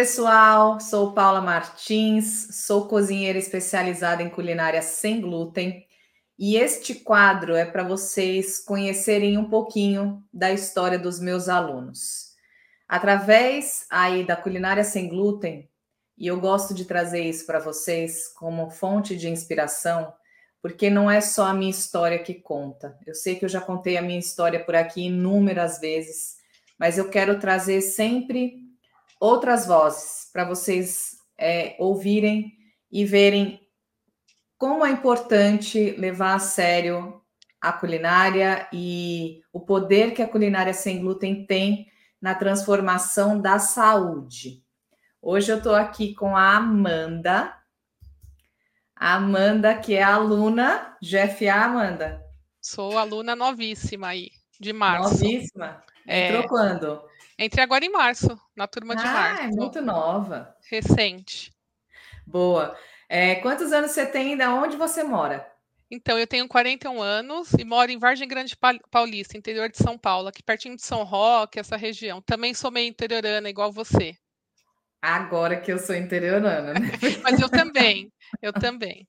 Pessoal. Sou Paula Martins, sou cozinheira especializada em culinária sem glúten. E este quadro é para vocês conhecerem um pouquinho da história dos meus alunos. Através aí da culinária sem glúten, e eu gosto de trazer isso para vocês como fonte de inspiração, porque não é só a minha história que conta. Eu sei que eu já contei a minha história por aqui inúmeras vezes, mas eu quero trazer sempre outras vozes para vocês é, ouvirem e verem como é importante levar a sério a culinária e o poder que a culinária sem glúten tem na transformação da saúde. Hoje eu estou aqui com a Amanda. A Amanda, que é aluna GFA, Amanda. Sou aluna novíssima aí, de março. Novíssima? Entrou é... quando? Entrei agora em março, na turma de ah, março. é muito nova. Recente. Boa. É, quantos anos você tem e de onde você mora? Então, eu tenho 41 anos e moro em Vargem Grande Paulista, interior de São Paulo, aqui pertinho de São Roque, essa região. Também sou meio interiorana, igual você. Agora que eu sou interiorana, né? Mas eu também, eu também.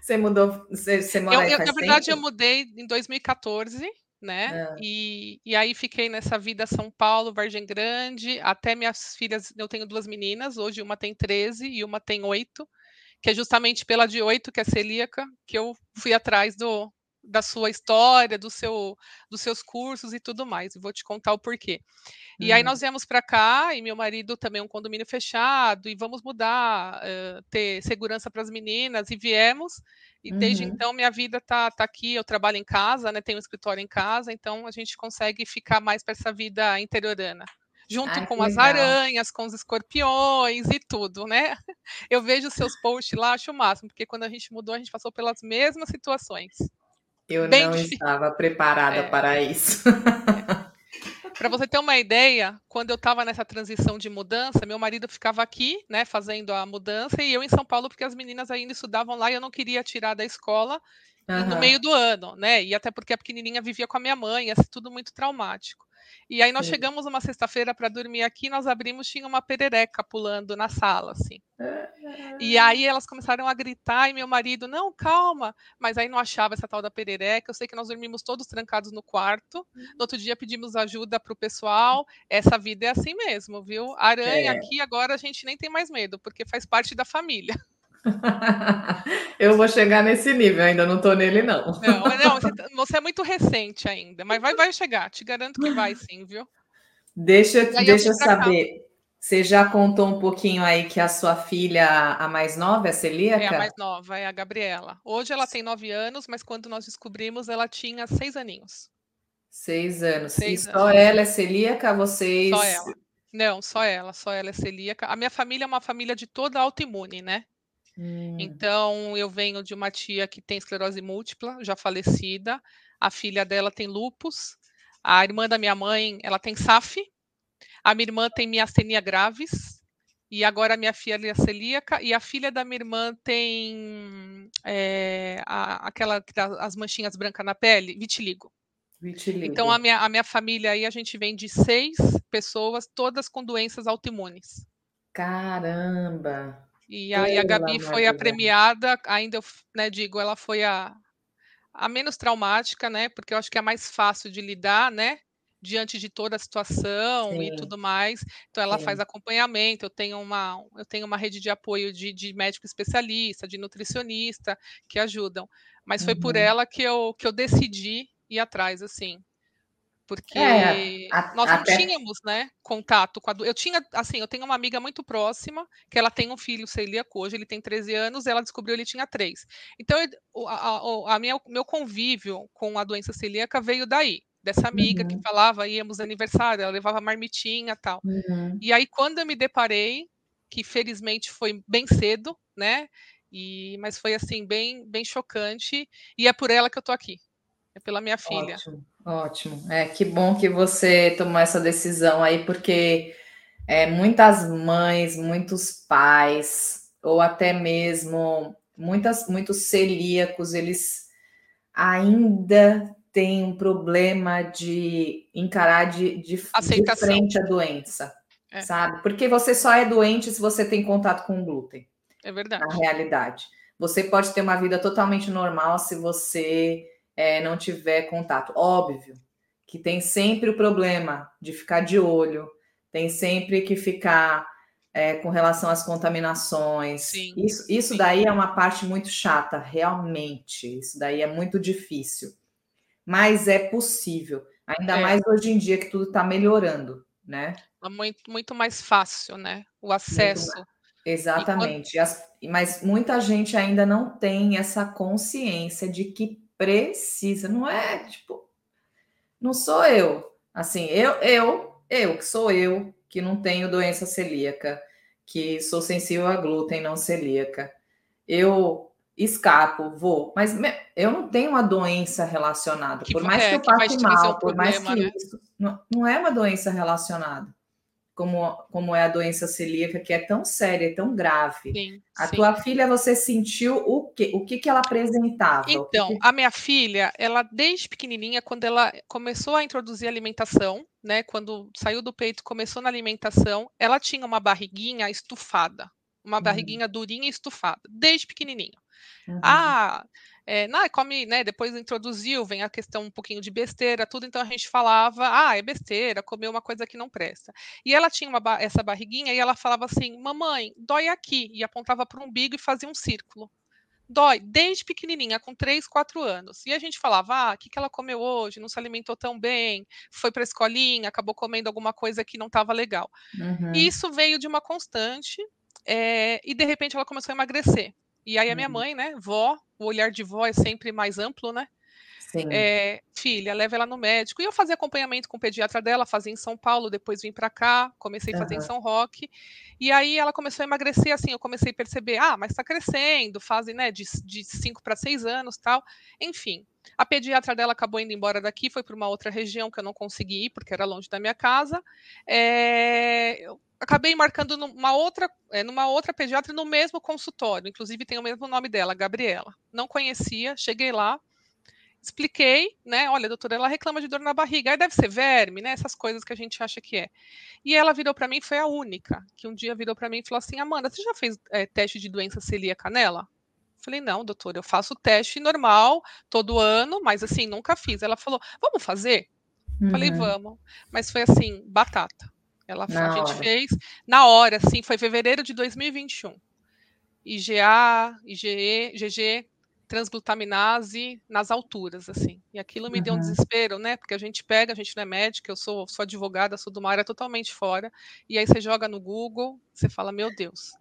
Você mudou, você, você mora eu, eu Na verdade, tempo? eu mudei em 2014 né? É. E, e aí fiquei nessa vida São Paulo, Vargem Grande, até minhas filhas, eu tenho duas meninas, hoje uma tem 13 e uma tem 8, que é justamente pela de 8, que é celíaca, que eu fui atrás do, da sua história, do seu, dos seus cursos e tudo mais. E vou te contar o porquê. E aí hum. nós viemos para cá e meu marido também é um condomínio fechado e vamos mudar, uh, ter segurança para as meninas e viemos. E desde uhum. então minha vida tá, tá aqui, eu trabalho em casa, né? Tenho um escritório em casa, então a gente consegue ficar mais para essa vida interiorana junto com as aranhas, com os escorpiões e tudo, né? Eu vejo seus posts lá, acho o máximo, porque quando a gente mudou, a gente passou pelas mesmas situações. Eu Bem não difícil. estava preparada é. para isso. É. Para você ter uma ideia, quando eu estava nessa transição de mudança, meu marido ficava aqui, né, fazendo a mudança, e eu em São Paulo, porque as meninas ainda estudavam lá e eu não queria tirar da escola uhum. no meio do ano, né? E até porque a pequenininha vivia com a minha mãe, ser tudo muito traumático. E aí nós Sim. chegamos uma sexta-feira para dormir aqui, nós abrimos, tinha uma perereca pulando na sala, assim. E aí elas começaram a gritar e meu marido, não, calma, mas aí não achava essa tal da perereca. Eu sei que nós dormimos todos trancados no quarto. No outro dia pedimos ajuda para o pessoal. Essa vida é assim mesmo, viu? Aranha é. aqui agora a gente nem tem mais medo, porque faz parte da família. Eu vou chegar nesse nível, ainda não estou nele, não. Não, não você, tá, você, é muito recente ainda, mas vai, vai chegar, te garanto que vai sim, viu? Deixa, deixa eu saber. Cá. Você já contou um pouquinho aí que a sua filha, a mais nova, é celíaca? É a mais nova, é a Gabriela. Hoje ela tem nove anos, mas quando nós descobrimos, ela tinha seis aninhos. Seis anos. Seis e anos. só ela é celíaca? Vocês. Só ela. Não, só ela, só ela é celíaca. A minha família é uma família de toda autoimune, né? Hum. Então, eu venho de uma tia que tem esclerose múltipla, já falecida. A filha dela tem lupus. A irmã da minha mãe, ela tem SAF. A minha irmã tem miastenia graves. E agora a minha filha é celíaca. E a filha da minha irmã tem é, a, aquela, as manchinhas brancas na pele, vitiligo. vitiligo. Então, a minha, a minha família aí, a gente vem de seis pessoas, todas com doenças autoimunes. Caramba! E aí a Gabi foi a premiada, ainda eu né, digo, ela foi a, a menos traumática, né? Porque eu acho que é mais fácil de lidar, né? Diante de toda a situação Sim. e tudo mais. Então ela Sim. faz acompanhamento, eu tenho uma, eu tenho uma rede de apoio de, de médico especialista, de nutricionista que ajudam. Mas foi por uhum. ela que eu, que eu decidi ir atrás, assim porque é, a, nós não tínhamos, né, contato com a eu tinha, assim, eu tenho uma amiga muito próxima que ela tem um filho celíaco hoje, ele tem 13 anos, ela descobriu ele tinha 3. Então, a, a, a minha, meu convívio com a doença celíaca veio daí, dessa amiga uhum. que falava, íamos aniversário, ela levava marmitinha tal. Uhum. E aí, quando eu me deparei, que felizmente foi bem cedo, né, e, mas foi assim, bem, bem chocante, e é por ela que eu tô aqui. É pela minha filha. Ótimo, ótimo. É que bom que você tomou essa decisão aí, porque é, muitas mães, muitos pais, ou até mesmo muitas, muitos celíacos, eles ainda têm um problema de encarar de, de, de frente a doença. É. Sabe? Porque você só é doente se você tem contato com o glúten. É verdade. Na realidade. Você pode ter uma vida totalmente normal se você é, não tiver contato. Óbvio que tem sempre o problema de ficar de olho, tem sempre que ficar é, com relação às contaminações. Sim, isso, isso sim. daí é uma parte muito chata, realmente. Isso daí é muito difícil. Mas é possível, ainda é. mais hoje em dia que tudo está melhorando, né? É muito, muito mais fácil, né? O acesso. Exatamente. Quando... As, mas muita gente ainda não tem essa consciência de que precisa. Não é tipo, não sou eu. Assim, eu, eu, eu que sou eu, que não tenho doença celíaca, que sou sensível a glúten, não celíaca. Eu escapo, vou, mas eu não tenho uma doença relacionada. Que, por mais é, que eu passe mal, por mais que né? isso, não, não é uma doença relacionada como, como é a doença celíaca, que é tão séria, tão grave. Sim, a sim. tua filha, você sentiu o quê? O que, que ela apresentava? Então, que... a minha filha, ela desde pequenininha, quando ela começou a introduzir alimentação, né, quando saiu do peito, começou na alimentação, ela tinha uma barriguinha estufada, uma uhum. barriguinha uhum. durinha e estufada, desde pequenininha. Uhum. Ah, é, não, come, né? Depois introduziu, vem a questão um pouquinho de besteira, tudo, então a gente falava, ah, é besteira, comeu uma coisa que não presta. E ela tinha uma, essa barriguinha e ela falava assim, mamãe, dói aqui, e apontava para o umbigo e fazia um círculo. Dói, desde pequenininha, com 3, 4 anos. E a gente falava, ah, o que, que ela comeu hoje? Não se alimentou tão bem, foi para a escolinha, acabou comendo alguma coisa que não estava legal. Uhum. E isso veio de uma constante, é, e de repente ela começou a emagrecer. E aí a minha uhum. mãe, né, vó, o olhar de vó é sempre mais amplo, né? É, filha, leva ela no médico. E eu fazia acompanhamento com o pediatra dela, fazia em São Paulo, depois vim para cá, comecei a fazer uhum. em São Roque. E aí ela começou a emagrecer, assim, eu comecei a perceber, ah, mas está crescendo, fazem, né, de 5 para 6 anos tal. Enfim, a pediatra dela acabou indo embora daqui, foi para uma outra região que eu não consegui ir, porque era longe da minha casa. É, eu acabei marcando numa outra, é, numa outra pediatra no mesmo consultório, inclusive tem o mesmo nome dela, Gabriela. Não conhecia, cheguei lá, expliquei, né? Olha, doutora, ela reclama de dor na barriga, aí deve ser verme, né? Essas coisas que a gente acha que é. E ela virou para mim, foi a única, que um dia virou para mim e falou assim: Amanda, você já fez é, teste de doença celíaca nela? Falei, não, doutora, eu faço teste normal todo ano, mas assim, nunca fiz. Ela falou, vamos fazer? Uhum. Falei, vamos. Mas foi assim, batata. Ela, a gente fez na hora, assim, foi fevereiro de 2021. IgA, IgE, GG, transglutaminase nas alturas, assim. E aquilo me uhum. deu um desespero, né? Porque a gente pega, a gente não é médica, eu sou, sou advogada, sou de uma área totalmente fora. E aí você joga no Google, você fala, meu Deus.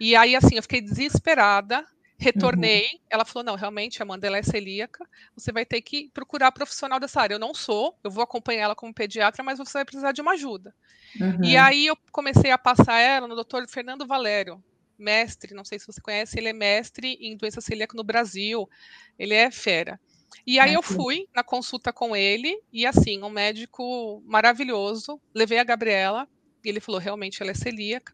E aí, assim, eu fiquei desesperada, retornei. Uhum. Ela falou: não, realmente, Amanda, ela é celíaca. Você vai ter que procurar profissional dessa área. Eu não sou, eu vou acompanhar ela como pediatra, mas você vai precisar de uma ajuda. Uhum. E aí eu comecei a passar ela no doutor Fernando Valério, mestre, não sei se você conhece, ele é mestre em doença celíaca no Brasil. Ele é fera. E aí eu fui na consulta com ele, e assim, um médico maravilhoso, levei a Gabriela, e ele falou, realmente ela é celíaca.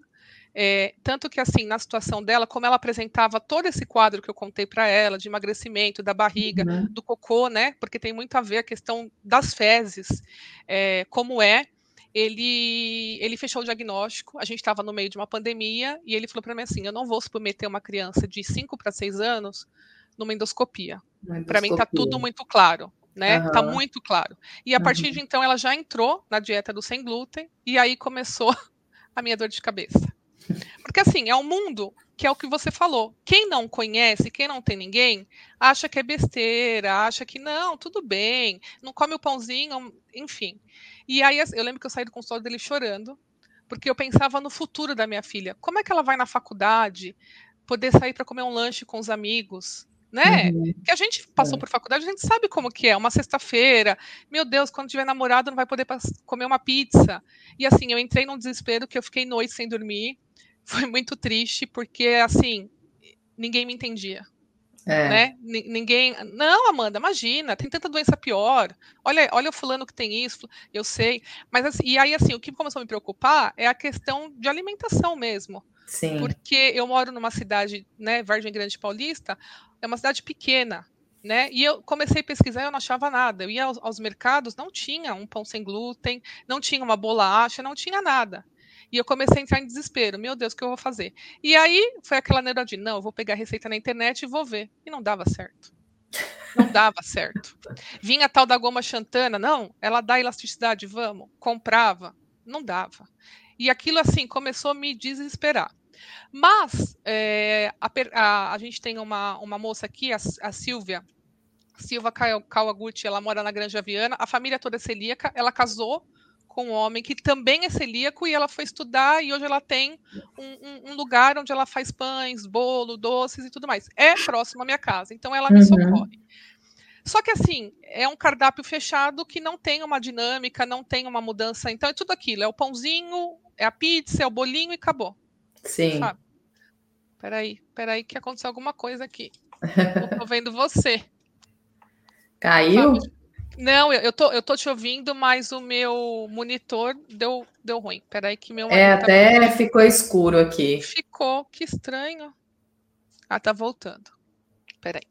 É, tanto que, assim, na situação dela, como ela apresentava todo esse quadro que eu contei para ela, de emagrecimento, da barriga, uhum. do cocô, né? Porque tem muito a ver a questão das fezes, é, como é. Ele, ele fechou o diagnóstico. A gente estava no meio de uma pandemia e ele falou para mim assim: Eu não vou submeter uma criança de 5 para 6 anos numa endoscopia. Para mim está tudo muito claro né? Uhum. Tá muito claro. E a partir uhum. de então ela já entrou na dieta do sem glúten e aí começou a minha dor de cabeça. Porque assim, é um mundo que é o que você falou. Quem não conhece, quem não tem ninguém, acha que é besteira, acha que não, tudo bem, não come o pãozinho, enfim. E aí eu lembro que eu saí do consultório dele chorando, porque eu pensava no futuro da minha filha. Como é que ela vai na faculdade, poder sair para comer um lanche com os amigos? Né? Uhum. Que a gente passou é. por faculdade, a gente sabe como que é. Uma sexta-feira, meu Deus, quando tiver namorado não vai poder comer uma pizza. E assim, eu entrei num desespero que eu fiquei noite sem dormir foi muito triste, porque assim, ninguém me entendia. É. Né? Ninguém. Não, Amanda, imagina, tem tanta doença pior. Olha, olha o fulano que tem isso, eu sei. Mas assim, e aí, assim, o que começou a me preocupar é a questão de alimentação mesmo. Sim. Porque eu moro numa cidade, né, Vargem Grande Paulista, é uma cidade pequena, né? E eu comecei a pesquisar e eu não achava nada. Eu ia aos, aos mercados, não tinha um pão sem glúten, não tinha uma bolacha, não tinha nada. E eu comecei a entrar em desespero. Meu Deus, o que eu vou fazer? E aí foi aquela neura de, não, eu vou pegar a receita na internet e vou ver. E não dava certo. Não dava certo. Vinha a tal da goma xantana, não, ela dá elasticidade, vamos. Comprava, não dava. E aquilo, assim, começou a me desesperar. Mas é, a, a, a, gente tem uma, uma moça aqui, a, a Silvia, Silva Kawaguchi, ela mora na Granja Viana, a família toda é celíaca, ela casou com um homem que também é celíaco e ela foi estudar e hoje ela tem um, um, um, lugar onde ela faz pães, bolo, doces e tudo mais. É próximo à minha casa, então ela me uhum. socorre. Só que assim, é um cardápio fechado que não tem uma dinâmica, não tem uma mudança. Então é tudo aquilo, é o pãozinho, é a pizza, é o bolinho e acabou. Sim. Sabe? Peraí, peraí que aconteceu alguma coisa aqui. Eu tô vendo você. Caiu? Sabe? Não, eu, eu, tô, eu tô te ouvindo, mas o meu monitor deu, deu ruim. Peraí que meu É, tá até ficou escuro aqui. Ficou, que estranho. Ah, tá voltando. Peraí.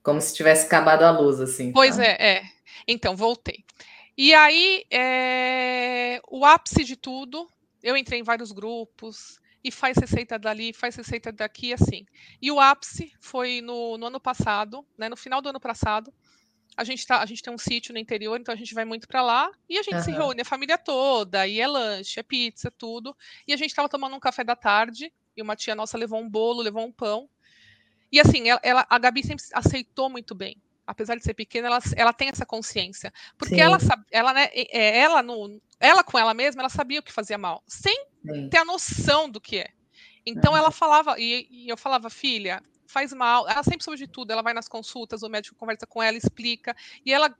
Como se tivesse acabado a luz, assim. Pois tá? é, é. Então, voltei. E aí, é... o ápice de tudo, eu entrei em vários grupos, e faz receita dali, faz receita daqui, assim. E o ápice foi no, no ano passado, né, no final do ano passado, a gente, tá, a gente tem um sítio no interior, então a gente vai muito para lá e a gente uhum. se reúne, a família toda, e é lanche, é pizza, tudo. E a gente estava tomando um café da tarde e uma tia nossa levou um bolo, levou um pão. E assim, ela, ela a Gabi sempre aceitou muito bem. Apesar de ser pequena, ela, ela tem essa consciência. Porque Sim. ela sabe, ela, né, é, ela, no, ela com ela mesma, ela sabia o que fazia mal, sem Sim. ter a noção do que é. Então uhum. ela falava, e, e eu falava, filha, faz mal. Ela sempre soube de tudo. Ela vai nas consultas, o médico conversa com ela, explica. E ela,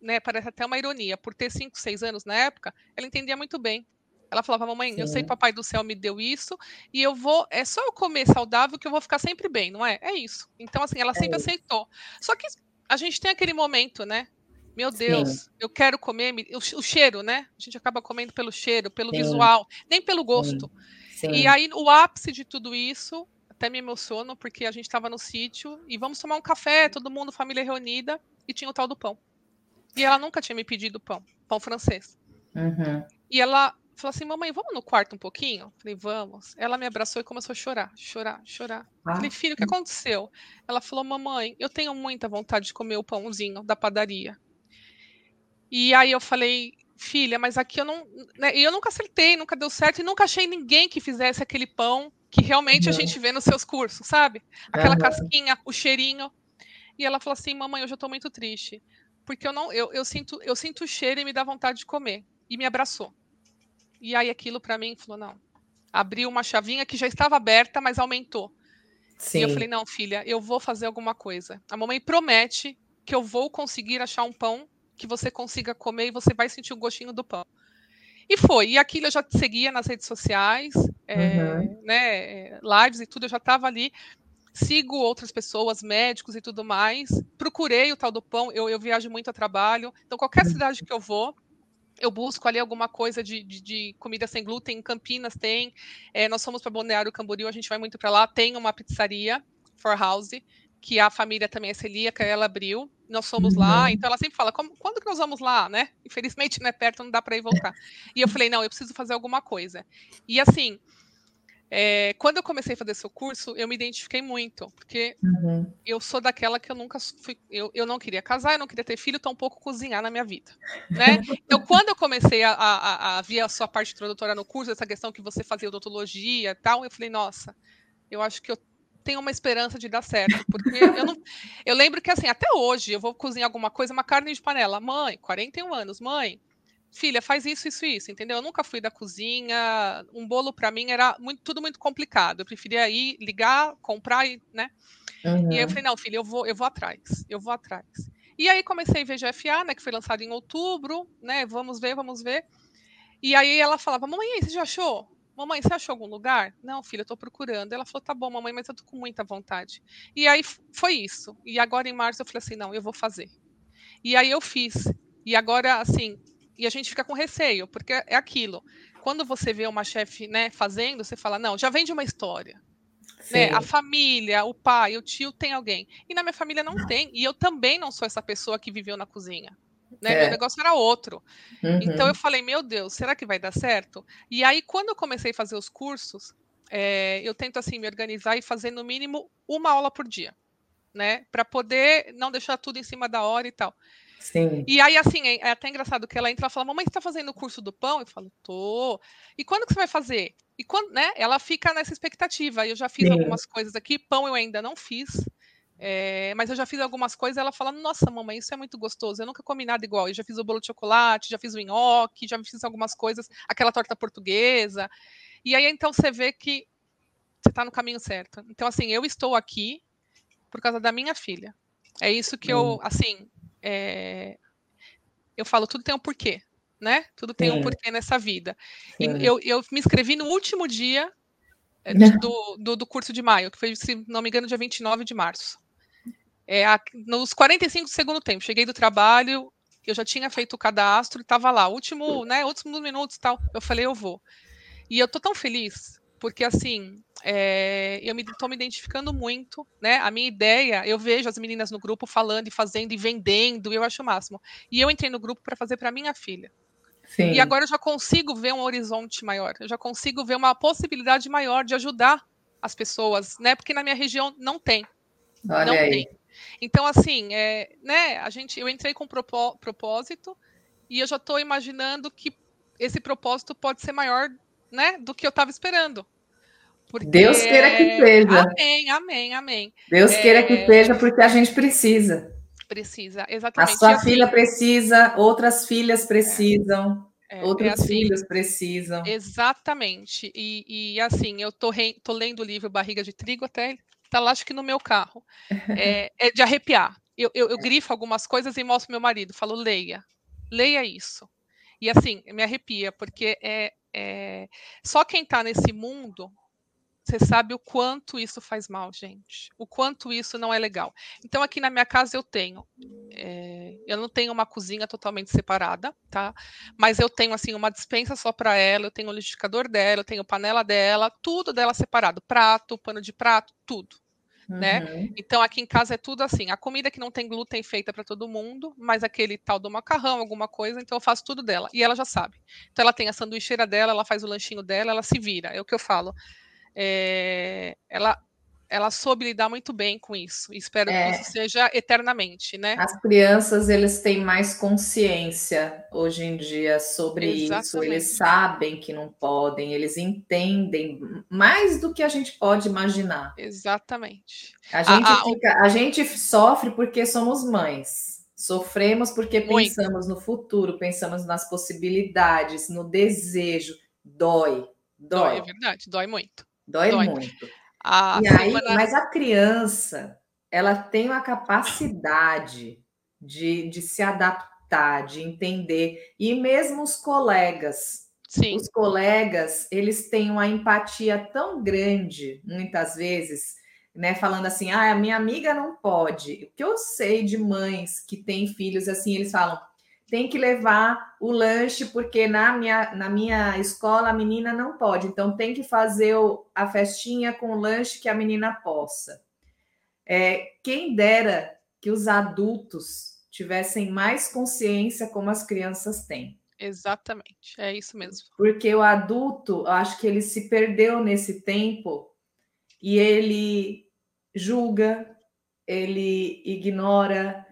né, parece até uma ironia, por ter 5, 6 anos na época, ela entendia muito bem. Ela falava, mamãe, Sim. eu sei que papai do céu me deu isso, e eu vou, é só eu comer saudável que eu vou ficar sempre bem, não é? É isso. Então, assim, ela sempre é aceitou. Só que a gente tem aquele momento, né? Meu Deus, Sim. eu quero comer o, cheiro, né? A gente acaba comendo pelo cheiro, pelo Sim. visual, nem pelo gosto. E aí, o ápice de tudo isso até me emociono, porque a gente estava no sítio e vamos tomar um café, todo mundo, família reunida, e tinha o tal do pão. E ela nunca tinha me pedido pão, pão francês. Uhum. E ela falou assim: Mamãe, vamos no quarto um pouquinho? Falei, vamos. Ela me abraçou e começou a chorar, chorar, chorar. Ah. Falei, filho, o que aconteceu? Ela falou: Mamãe, eu tenho muita vontade de comer o pãozinho da padaria. E aí eu falei, filha, mas aqui eu não. Né, eu nunca acertei, nunca deu certo e nunca achei ninguém que fizesse aquele pão que realmente a gente vê nos seus cursos, sabe? Aquela casquinha, o cheirinho. E ela falou assim: "Mamãe, hoje eu tô muito triste, porque eu não eu, eu sinto eu sinto o cheiro e me dá vontade de comer". E me abraçou. E aí aquilo para mim falou: "Não". Abriu uma chavinha que já estava aberta, mas aumentou. Sim. E eu falei: "Não, filha, eu vou fazer alguma coisa". A mamãe promete que eu vou conseguir achar um pão que você consiga comer e você vai sentir o gostinho do pão. E foi. E aquilo eu já seguia nas redes sociais, é, uhum. né, lives e tudo, eu já estava ali. Sigo outras pessoas, médicos e tudo mais. Procurei o tal do pão, eu, eu viajo muito a trabalho. Então, qualquer uhum. cidade que eu vou, eu busco ali alguma coisa de, de, de, comida sem glúten. Em Campinas tem. É, nós fomos para Balneário Camboriú, a gente vai muito para lá. Tem uma pizzaria, For House, que a família também é celíaca, ela abriu, nós fomos uhum. lá, então ela sempre fala, quando que nós vamos lá, né? Infelizmente não é perto, não dá para ir voltar. E eu falei, não, eu preciso fazer alguma coisa. E assim, é, quando eu comecei a fazer seu curso, eu me identifiquei muito, porque uhum. eu sou daquela que eu nunca fui, eu, eu não queria casar, eu não queria ter filho, tampouco cozinhar na minha vida, né? Então, quando eu comecei a, a, a ver a sua parte introdutória no curso, essa questão que você fazia odontologia e tal, eu falei, nossa, eu acho que eu tenho uma esperança de dar certo. Porque eu não. Eu lembro que assim, até hoje eu vou cozinhar alguma coisa, uma carne de panela. Mãe, 41 anos, mãe, filha, faz isso, isso, isso, entendeu? Eu nunca fui da cozinha. Um bolo para mim era muito, tudo muito complicado. Eu preferia ir, ligar, comprar e, né? Uhum. E aí eu falei, não, filha, eu vou, eu vou atrás, eu vou atrás. E aí comecei a ver GFA, né? Que foi lançado em outubro, né? Vamos ver, vamos ver. E aí ela falava, mamãe, você já achou? Mamãe, você achou algum lugar? Não, filha, eu tô procurando. Ela falou: tá bom, mamãe, mas eu tô com muita vontade. E aí foi isso. E agora em março eu falei assim: não, eu vou fazer. E aí eu fiz. E agora, assim, e a gente fica com receio, porque é aquilo. Quando você vê uma chefe né, fazendo, você fala: não, já vem de uma história. Né? A família, o pai, o tio tem alguém. E na minha família não, não tem. E eu também não sou essa pessoa que viveu na cozinha. Né? É. Meu negócio era outro. Uhum. Então eu falei, meu Deus, será que vai dar certo? E aí, quando eu comecei a fazer os cursos, é, eu tento assim me organizar e fazer no mínimo uma aula por dia, né? Para poder não deixar tudo em cima da hora e tal. Sim. E aí, assim, é, é até engraçado que ela entra e fala: Mamãe, você está fazendo o curso do pão? Eu falo: Tô. E quando que você vai fazer? E quando, né? Ela fica nessa expectativa. Eu já fiz Sim. algumas coisas aqui, pão eu ainda não fiz. É, mas eu já fiz algumas coisas, ela fala, nossa, mamãe, isso é muito gostoso, eu nunca comi nada igual. Eu já fiz o bolo de chocolate, já fiz o nhoque, já fiz algumas coisas, aquela torta portuguesa. E aí, então, você vê que você está no caminho certo. Então, assim, eu estou aqui por causa da minha filha. É isso que eu, assim, é, eu falo, tudo tem um porquê, né? Tudo tem Sim. um porquê nessa vida. E eu, eu me inscrevi no último dia é, do, do, do, curso de maio, que foi, se não me engano, dia 29 de março. É, a, nos 45 do segundo tempo, cheguei do trabalho, eu já tinha feito o cadastro, estava lá, último, né, últimos minutos tal. Eu falei, eu vou. E eu tô tão feliz, porque assim, é, eu estou me, me, identificando muito, né? A minha ideia, eu vejo as meninas no grupo falando e fazendo e vendendo, eu acho o máximo. E eu entrei no grupo para fazer para minha filha. Sim. E agora eu já consigo ver um horizonte maior, eu já consigo ver uma possibilidade maior de ajudar as pessoas, né? Porque na minha região não tem. Olha não aí. tem. Então, assim, é, né, a gente, eu entrei com propó propósito e eu já estou imaginando que esse propósito pode ser maior né, do que eu estava esperando. Porque... Deus queira que seja. Amém, amém, amém. Deus é... queira que seja, porque a gente precisa. Precisa, exatamente. A sua assim, filha precisa, outras filhas precisam. É, é Outros é assim, filhos precisam. Exatamente. E, e assim, eu tô, re, tô, lendo o livro Barriga de Trigo até, tá lá acho que no meu carro. É, é de arrepiar. Eu, eu, eu, grifo algumas coisas e mostro meu marido, falo, leia, leia isso. E assim, me arrepia, porque é, é, só quem está nesse mundo você sabe o quanto isso faz mal, gente. O quanto isso não é legal. Então, aqui na minha casa eu tenho. É, eu não tenho uma cozinha totalmente separada, tá? Mas eu tenho, assim, uma dispensa só para ela, eu tenho o liquidificador dela, eu tenho panela dela, tudo dela separado. Prato, pano de prato, tudo. Né? Uhum. Né? Então aqui em casa é tudo assim. A comida que não tem glúten feita para todo mundo, mas aquele tal do macarrão, alguma coisa, então eu faço tudo dela. E ela já sabe. Então ela tem a sanduicheira dela, ela faz o lanchinho dela, ela se vira. É o que eu falo. É, ela ela soube lidar muito bem com isso. Espero é. que isso seja eternamente, né? As crianças eles têm mais consciência hoje em dia sobre Exatamente. isso. Eles sabem que não podem, eles entendem mais do que a gente pode imaginar. Exatamente. A gente, a, fica, a gente sofre porque somos mães. Sofremos porque muito. pensamos no futuro, pensamos nas possibilidades, no desejo. Dói, dói. Dói, é verdade, dói muito. Dói, dói. muito. A e aí, mas a criança, ela tem uma capacidade de, de se adaptar, de entender, e mesmo os colegas, Sim. os colegas, eles têm uma empatia tão grande, muitas vezes, né, falando assim, ah, a minha amiga não pode. O que eu sei de mães que têm filhos assim, eles falam, tem que levar o lanche, porque na minha, na minha escola a menina não pode. Então, tem que fazer a festinha com o lanche que a menina possa. É, quem dera que os adultos tivessem mais consciência como as crianças têm. Exatamente, é isso mesmo. Porque o adulto, acho que ele se perdeu nesse tempo e ele julga, ele ignora,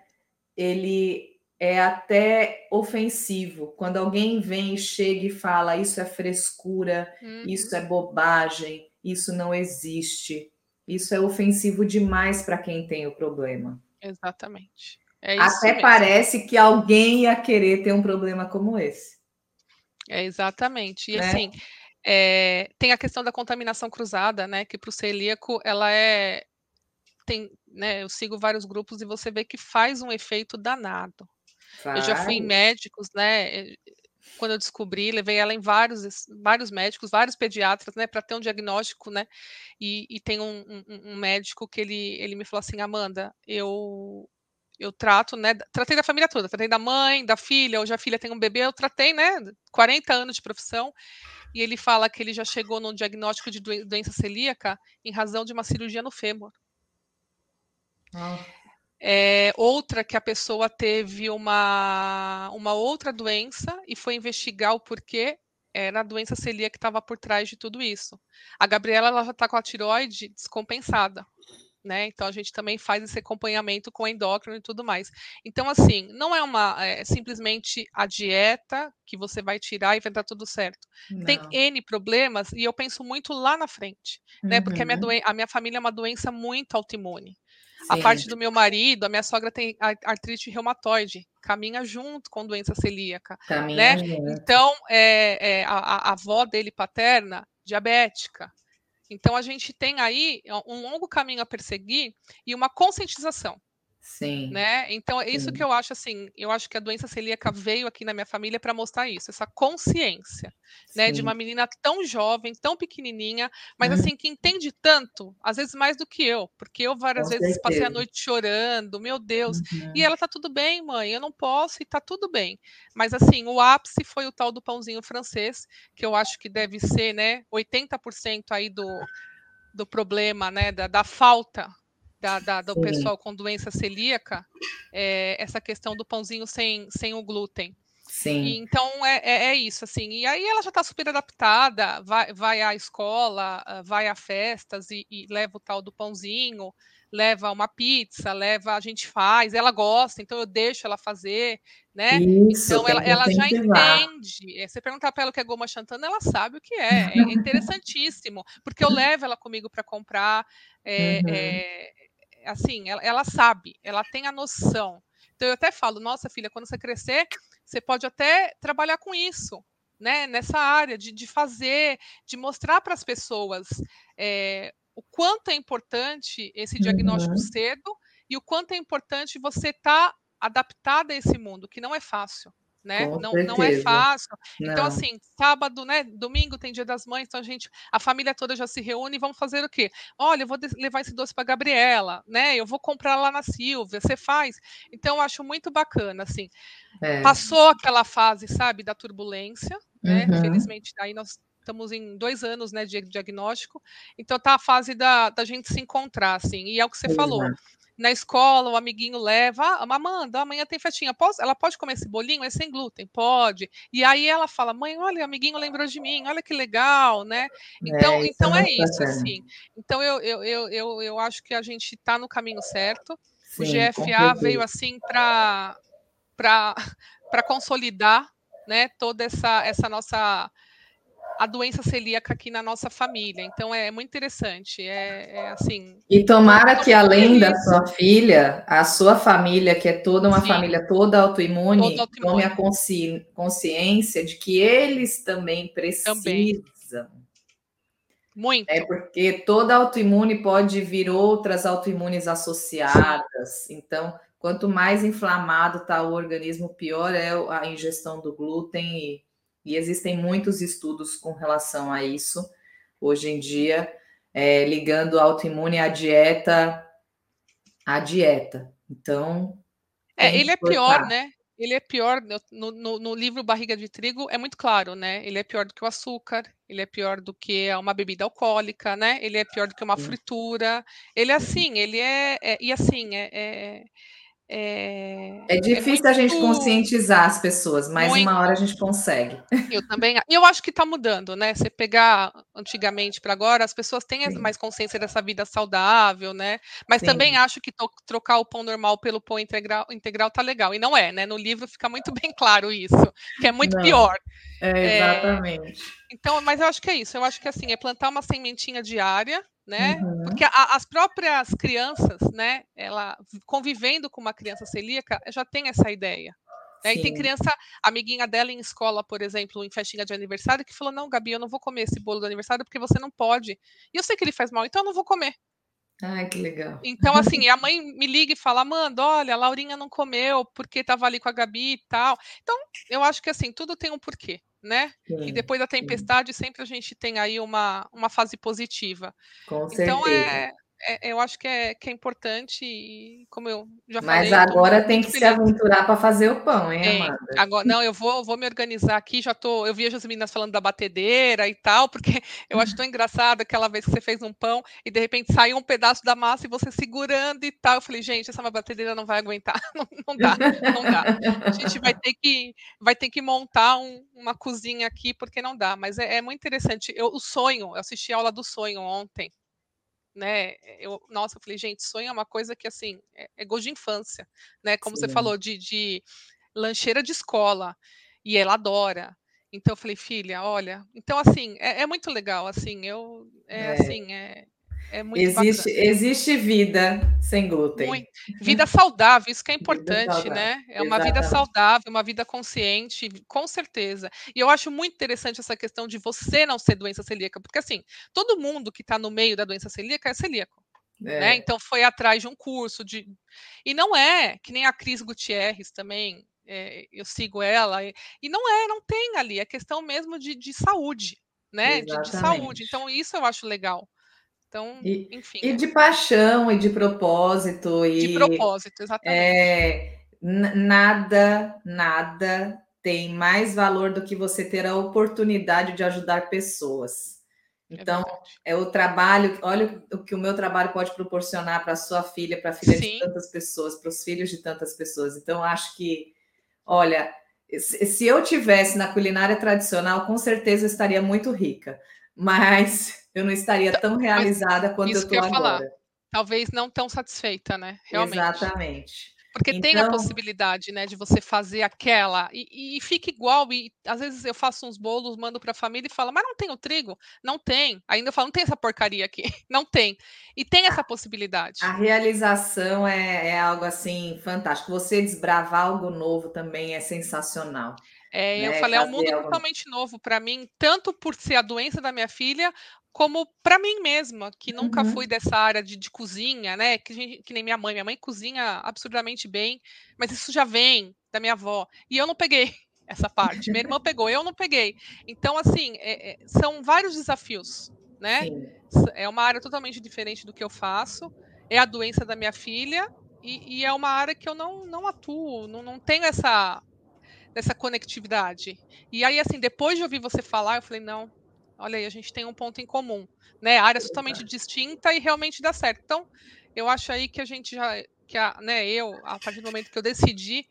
ele é até ofensivo. Quando alguém vem, chega e fala isso é frescura, uhum. isso é bobagem, isso não existe. Isso é ofensivo demais para quem tem o problema. Exatamente. É até mesmo. parece que alguém ia querer ter um problema como esse. É exatamente. E né? assim, é, tem a questão da contaminação cruzada, né? Que para o celíaco ela é tem, né? Eu sigo vários grupos e você vê que faz um efeito danado. Vai. Eu já fui em médicos, né? Eh, quando eu descobri, levei ela em vários, vários médicos, vários pediatras, né, para ter um diagnóstico, né? E, e tem um, um, um, médico que ele, ele me falou assim, Amanda, eu eu trato, né? Tratei da família toda, tratei da mãe, da filha, hoje a filha tem um bebê, eu tratei, né? 40 anos de profissão. E ele fala que ele já chegou no diagnóstico de doença celíaca em razão de uma cirurgia no fêmur. Ah. É, outra que a pessoa teve uma, uma outra doença e foi investigar o porquê era a doença celíaca que estava por trás de tudo isso. A Gabriela ela já está com a tiroide descompensada né? Então a gente também faz esse acompanhamento com endócrino e tudo mais. Então, assim, não é uma é, simplesmente a dieta que você vai tirar e vai dar tudo certo. Não. Tem N problemas e eu penso muito lá na frente, né? Uhum. Porque a minha, doen a minha família é uma doença muito autoimune. A parte do meu marido, a minha sogra tem artrite reumatoide, caminha junto com doença celíaca. Caminha né? Então, é, é a, a avó dele paterna, diabética. Então a gente tem aí um longo caminho a perseguir e uma conscientização. Sim. Né? Então, é isso Sim. que eu acho assim, eu acho que a doença celíaca veio aqui na minha família para mostrar isso, essa consciência, né, de uma menina tão jovem, tão pequenininha, mas hum. assim que entende tanto, às vezes mais do que eu, porque eu várias Com vezes certeza. passei a noite chorando, meu Deus, uhum. e ela tá tudo bem, mãe, eu não posso e tá tudo bem. Mas assim, o ápice foi o tal do pãozinho francês, que eu acho que deve ser, né, 80% aí do do problema, né, da, da falta da, da, do Sim. pessoal com doença celíaca, é, essa questão do pãozinho sem, sem o glúten. Sim. E, então é, é, é, isso, assim. E aí ela já está super adaptada, vai, vai à escola, ah, vai a festas e, e, leva o tal do pãozinho, leva uma pizza, leva, a gente faz, ela gosta, então eu deixo ela fazer, né? Isso, então ela, ela já entende. É, você perguntar para ela o que é goma xantana, ela sabe o que é. É interessantíssimo, porque eu levo ela comigo para comprar. É, uhum. Assim, ela, ela sabe, ela tem a noção. Então eu até falo, nossa filha, quando você crescer, você pode até trabalhar com isso, né? Nessa área de, de fazer, de mostrar para as pessoas é, o quanto é importante esse diagnóstico uhum. cedo e o quanto é importante você estar tá adaptada a esse mundo, que não é fácil né? não, não é fácil. Então, não. Então, assim, sábado, né? Domingo tem dia das mães, então a gente, a família toda já se reúne e vamos fazer o quê? Olha, eu vou levar esse doce para Gabriela, né? Eu vou comprar lá na Silvia, você faz. Então, eu acho muito bacana, assim. É. Passou aquela fase, sabe, da turbulência, né? Uhum. Felizmente, aí nós estamos em dois anos né, de diagnóstico, então tá a fase da, da gente se encontrar, assim, e é o que você uhum. falou na escola, o amiguinho leva, ah, Amanda, amanhã tem festinha, Posso, ela pode comer esse bolinho? É sem glúten? Pode. E aí ela fala, mãe, olha, o amiguinho lembrou de mim, olha que legal, né? Então é, então é, é isso, assim. Então eu, eu, eu, eu, eu acho que a gente está no caminho certo. Sim, o GFA veio assim para para consolidar né, toda essa, essa nossa a doença celíaca aqui na nossa família. Então é muito interessante. É, é assim. E tomara que além feliz. da sua filha, a sua família, que é toda uma Sim. família toda autoimune, autoimune, tome a consci... consciência de que eles também precisam. Também. Muito. É porque toda autoimune pode vir outras autoimunes associadas. Então, quanto mais inflamado está o organismo, pior é a ingestão do glúten e e existem muitos estudos com relação a isso hoje em dia, é, ligando autoimune à dieta, à dieta. Então. É, ele é pior, né? Ele é pior, no, no, no, livro Barriga de Trigo é muito claro, né? Ele é pior do que o açúcar, ele é pior do que uma bebida alcoólica, né? Ele é pior do que uma fritura. Ele é assim, ele é. é e assim, é, é é, difícil é muito... a gente conscientizar as pessoas, mas muito... uma hora a gente consegue. Eu também. Eu acho que está mudando, né? Você pegar antigamente para agora, as pessoas têm Sim. mais consciência dessa vida saudável, né? Mas Sim. também acho que trocar o pão normal pelo pão integral, integral tá legal. E não é, né? No livro fica muito bem claro isso, que é muito não. pior. É, exatamente. É, então, mas eu acho que é isso. Eu acho que assim, é plantar uma sementinha diária né? Uhum. Porque a, as próprias crianças, né, ela convivendo com uma criança celíaca, já tem essa ideia. Né? E tem criança, amiguinha dela em escola, por exemplo, em festinha de aniversário, que falou: Não, Gabi, eu não vou comer esse bolo do aniversário porque você não pode. E eu sei que ele faz mal, então eu não vou comer. Ai, que legal. Então, assim, a mãe me liga e fala: Amanda, olha, a Laurinha não comeu porque estava ali com a Gabi e tal. Então, eu acho que, assim, tudo tem um porquê né? Sim, e depois da tempestade sim. sempre a gente tem aí uma, uma fase positiva. Com então é, é, eu acho que é, que é importante, e como eu já falei. Mas agora tem que feliz. se aventurar para fazer o pão, hein, Amanda? Agora, não, eu vou, vou me organizar aqui, já tô. Eu vejo as meninas falando da batedeira e tal, porque eu acho tão engraçado aquela vez que você fez um pão e de repente saiu um pedaço da massa e você segurando e tal. Eu falei, gente, essa batedeira não vai aguentar, não, não dá, não dá. A gente vai ter que, vai ter que montar um, uma cozinha aqui, porque não dá. Mas é, é muito interessante. Eu, o sonho, eu assisti a aula do sonho ontem né? Eu, nossa, eu falei, gente, sonho é uma coisa que assim é, é gosto de infância, né? Como Sim. você falou de, de lancheira de escola e ela adora. Então eu falei, filha, olha, então assim é, é muito legal, assim eu é, é. assim é é muito existe, bacana. existe vida sem glúten. Muito. Vida saudável, isso que é importante, né? É uma Exatamente. vida saudável, uma vida consciente, com certeza. E eu acho muito interessante essa questão de você não ser doença celíaca, porque assim, todo mundo que está no meio da doença celíaca é celíaco. É. Né? Então foi atrás de um curso de. E não é que nem a Cris Gutierrez também, é, eu sigo ela, e, e, não é, não tem ali, é questão mesmo de, de saúde, né? De, de, saúde. Então, isso eu acho legal. Então, e, enfim. E é. de paixão e de propósito. E, de propósito, exatamente. É, nada, nada tem mais valor do que você ter a oportunidade de ajudar pessoas. É então, é, é o trabalho, olha o que o meu trabalho pode proporcionar para a sua filha, para a filha Sim. de tantas pessoas, para os filhos de tantas pessoas. Então, acho que, olha, se eu tivesse na culinária tradicional, com certeza eu estaria muito rica. Mas eu não estaria tão realizada Mas quanto eu estou agora. Falar. Talvez não tão satisfeita, né? Realmente. Exatamente. Porque então... tem a então possibilidade, né, de você fazer aquela e, e fica igual. E às vezes eu faço uns bolos, mando para a família e falo, mas não tem o trigo? Não tem. Ainda eu falo, não tem essa porcaria aqui. Não tem. E tem essa possibilidade. A realização é, é algo assim fantástico. Você desbravar algo novo também é sensacional. É, né? Eu falei, é um mundo algo... totalmente novo para mim, tanto por ser a doença da minha filha, como para mim mesma, que nunca uhum. fui dessa área de, de cozinha, né? Que, gente, que, nem minha mãe. Minha mãe cozinha absurdamente bem, mas isso já vem da minha avó. E eu não peguei essa parte. Minha irmã pegou, eu não peguei. Então, assim, é, é, são vários desafios, né? Sim. É uma área totalmente diferente do que eu faço. É a doença da minha filha e, e é uma área que eu não, não atuo, não, não tenho essa, essa conectividade. E aí, assim, depois de ouvir você falar, eu falei, não, olha aí, a gente tem um ponto em comum, né? Áreas totalmente distinta e realmente dá certo. Então, eu acho aí que a gente já, que a, né, eu, a partir do momento que eu decidi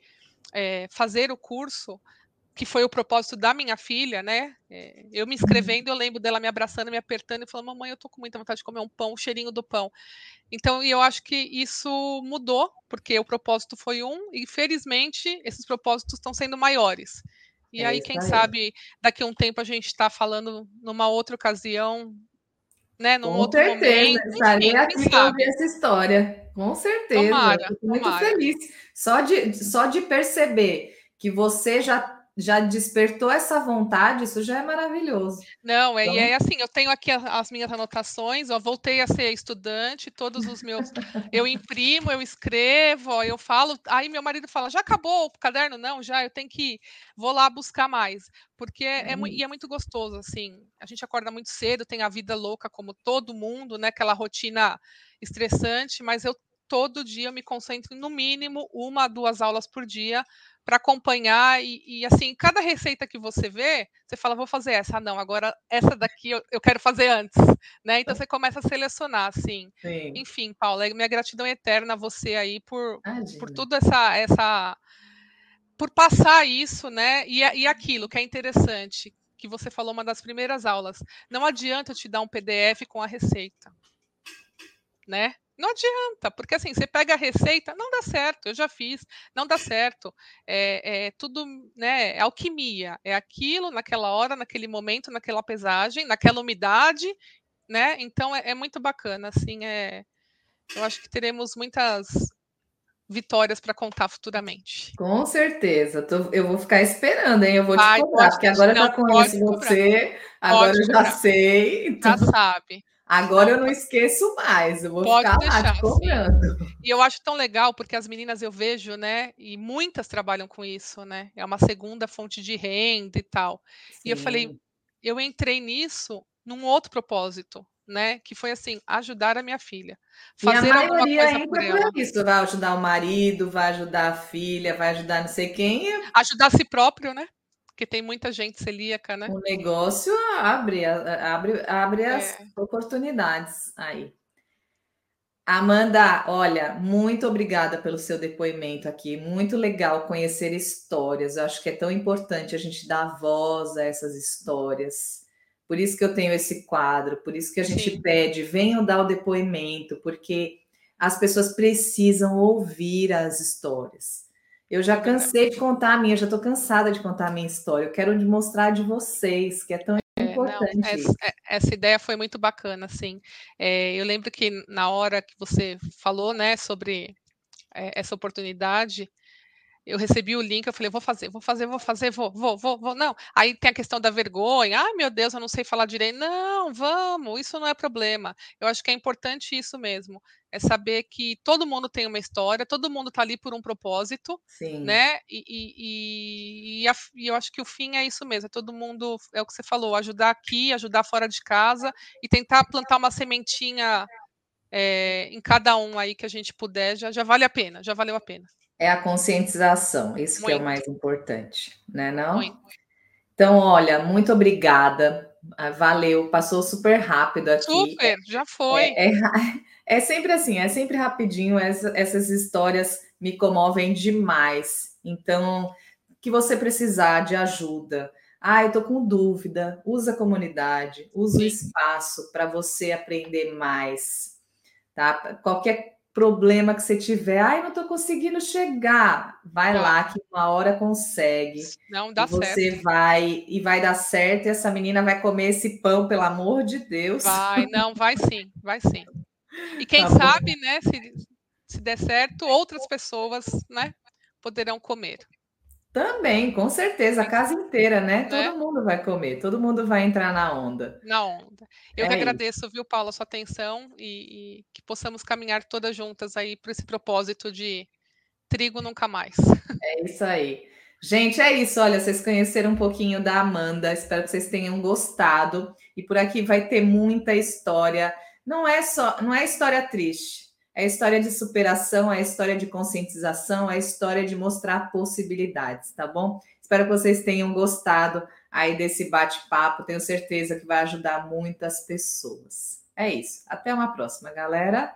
é, fazer o curso, que foi o propósito da minha filha, né? É, eu me inscrevendo, eu lembro dela me abraçando, me apertando e falando: Mamãe, eu tô com muita vontade de comer um pão, o cheirinho do pão. Então, eu acho que isso mudou, porque o propósito foi um, e felizmente esses propósitos estão sendo maiores. E é aí, quem aí. sabe, daqui a um tempo a gente está falando numa outra ocasião, né? Num Com outro certeza, momento. Estarei aqui para ouvir essa história. Com certeza. Tomara, muito tomara. feliz. Só de, só de perceber que você já já despertou essa vontade, isso já é maravilhoso. Não, é, então... e é assim, eu tenho aqui as minhas anotações, ó, voltei a ser estudante, todos os meus, eu imprimo, eu escrevo, ó, eu falo, aí meu marido fala, já acabou o caderno? Não, já, eu tenho que, vou lá buscar mais, porque é, é, e é muito gostoso, assim, a gente acorda muito cedo, tem a vida louca como todo mundo, né, aquela rotina estressante, mas eu todo dia me concentro no mínimo uma, duas aulas por dia para acompanhar e, e, assim, cada receita que você vê, você fala, vou fazer essa, ah, não, agora essa daqui eu, eu quero fazer antes, né? Então você começa a selecionar, assim. Sim. Enfim, Paula, minha gratidão é eterna a você aí por, por tudo essa, essa, por passar isso, né? E, e aquilo que é interessante, que você falou uma das primeiras aulas, não adianta eu te dar um PDF com a receita, né? Não adianta, porque assim, você pega a receita, não dá certo, eu já fiz, não dá certo. É, é tudo, né, é alquimia, é aquilo naquela hora, naquele momento, naquela pesagem, naquela umidade, né? Então é, é muito bacana, assim, é, eu acho que teremos muitas vitórias para contar futuramente. Com certeza, Tô, eu vou ficar esperando, hein? Eu vou Vai, te cobrar, porque agora já conheço você, agora eu já sei. Já sabe. Agora eu não esqueço mais, eu vou Pode ficar deixar, lá te cobrando. E eu acho tão legal, porque as meninas eu vejo, né, e muitas trabalham com isso, né, é uma segunda fonte de renda e tal. Sim. E eu falei, eu entrei nisso num outro propósito, né? Que foi assim, ajudar a minha filha. Fazer e a maioria entra por, ela. isso, vai ajudar o marido, vai ajudar a filha, vai ajudar não sei quem. Ajudar a si próprio, né? Porque tem muita gente celíaca, né? O negócio abre, abre, abre é. as oportunidades aí. Amanda, olha, muito obrigada pelo seu depoimento aqui. Muito legal conhecer histórias. Eu acho que é tão importante a gente dar voz a essas histórias. Por isso que eu tenho esse quadro, por isso que a gente Sim. pede, venham dar o depoimento, porque as pessoas precisam ouvir as histórias. Eu já cansei de contar a minha, já estou cansada de contar a minha história. Eu quero mostrar de vocês, que é tão importante. Não, essa, é, essa, ideia foi muito bacana, assim. É, eu lembro que na hora que você falou, né, sobre é, essa oportunidade, eu recebi o link, eu falei, vou fazer, vou fazer, vou fazer, vou, vou, vou, vou. Não, aí tem a questão da vergonha, ai meu Deus, eu não sei falar direito. Não, vamos, isso não é problema. Eu acho que é importante isso mesmo, é saber que todo mundo tem uma história, todo mundo está ali por um propósito, Sim. né? E, e, e, a, e, eu acho que o fim é isso mesmo, é todo mundo, é o que você falou, ajudar aqui, ajudar fora de casa e tentar plantar uma sementinha é, em cada um aí que a gente puder, já, já vale a pena, já valeu a pena. É a conscientização, isso muito. que é o mais importante, né? Não? Muito. Então, olha, muito obrigada. Ah, valeu, passou super rápido aqui. Super, já foi. É, é, é sempre assim, é sempre rapidinho. Essa, essas histórias me comovem demais. Então, que você precisar de ajuda. Ah, eu tô com dúvida. Usa a comunidade, usa Sim. o espaço para você aprender mais. Tá? Qualquer problema que você tiver, ai, não estou conseguindo chegar, vai não. lá que uma hora consegue. Não dá você certo. Você vai e vai dar certo e essa menina vai comer esse pão, pelo amor de Deus. Vai, não, vai sim, vai sim. E quem tá sabe, né, se, se der certo, outras pessoas, né, poderão comer. Também, com certeza, a casa inteira, né? né? Todo mundo vai comer, todo mundo vai entrar na onda. Na onda. Eu é que agradeço, isso. viu, Paula, a sua atenção e, e, que possamos caminhar todas juntas aí para esse propósito de trigo nunca mais. É isso aí. Gente, é isso. Olha, vocês conheceram um pouquinho da Amanda. Espero que vocês tenham gostado. E por aqui vai ter muita história. Não é só, não é história triste é a história de superação, é a história de conscientização, é a história de mostrar possibilidades, tá bom? Espero que vocês tenham gostado aí desse bate-papo. Tenho certeza que vai ajudar muitas pessoas. É isso. Até uma próxima, galera.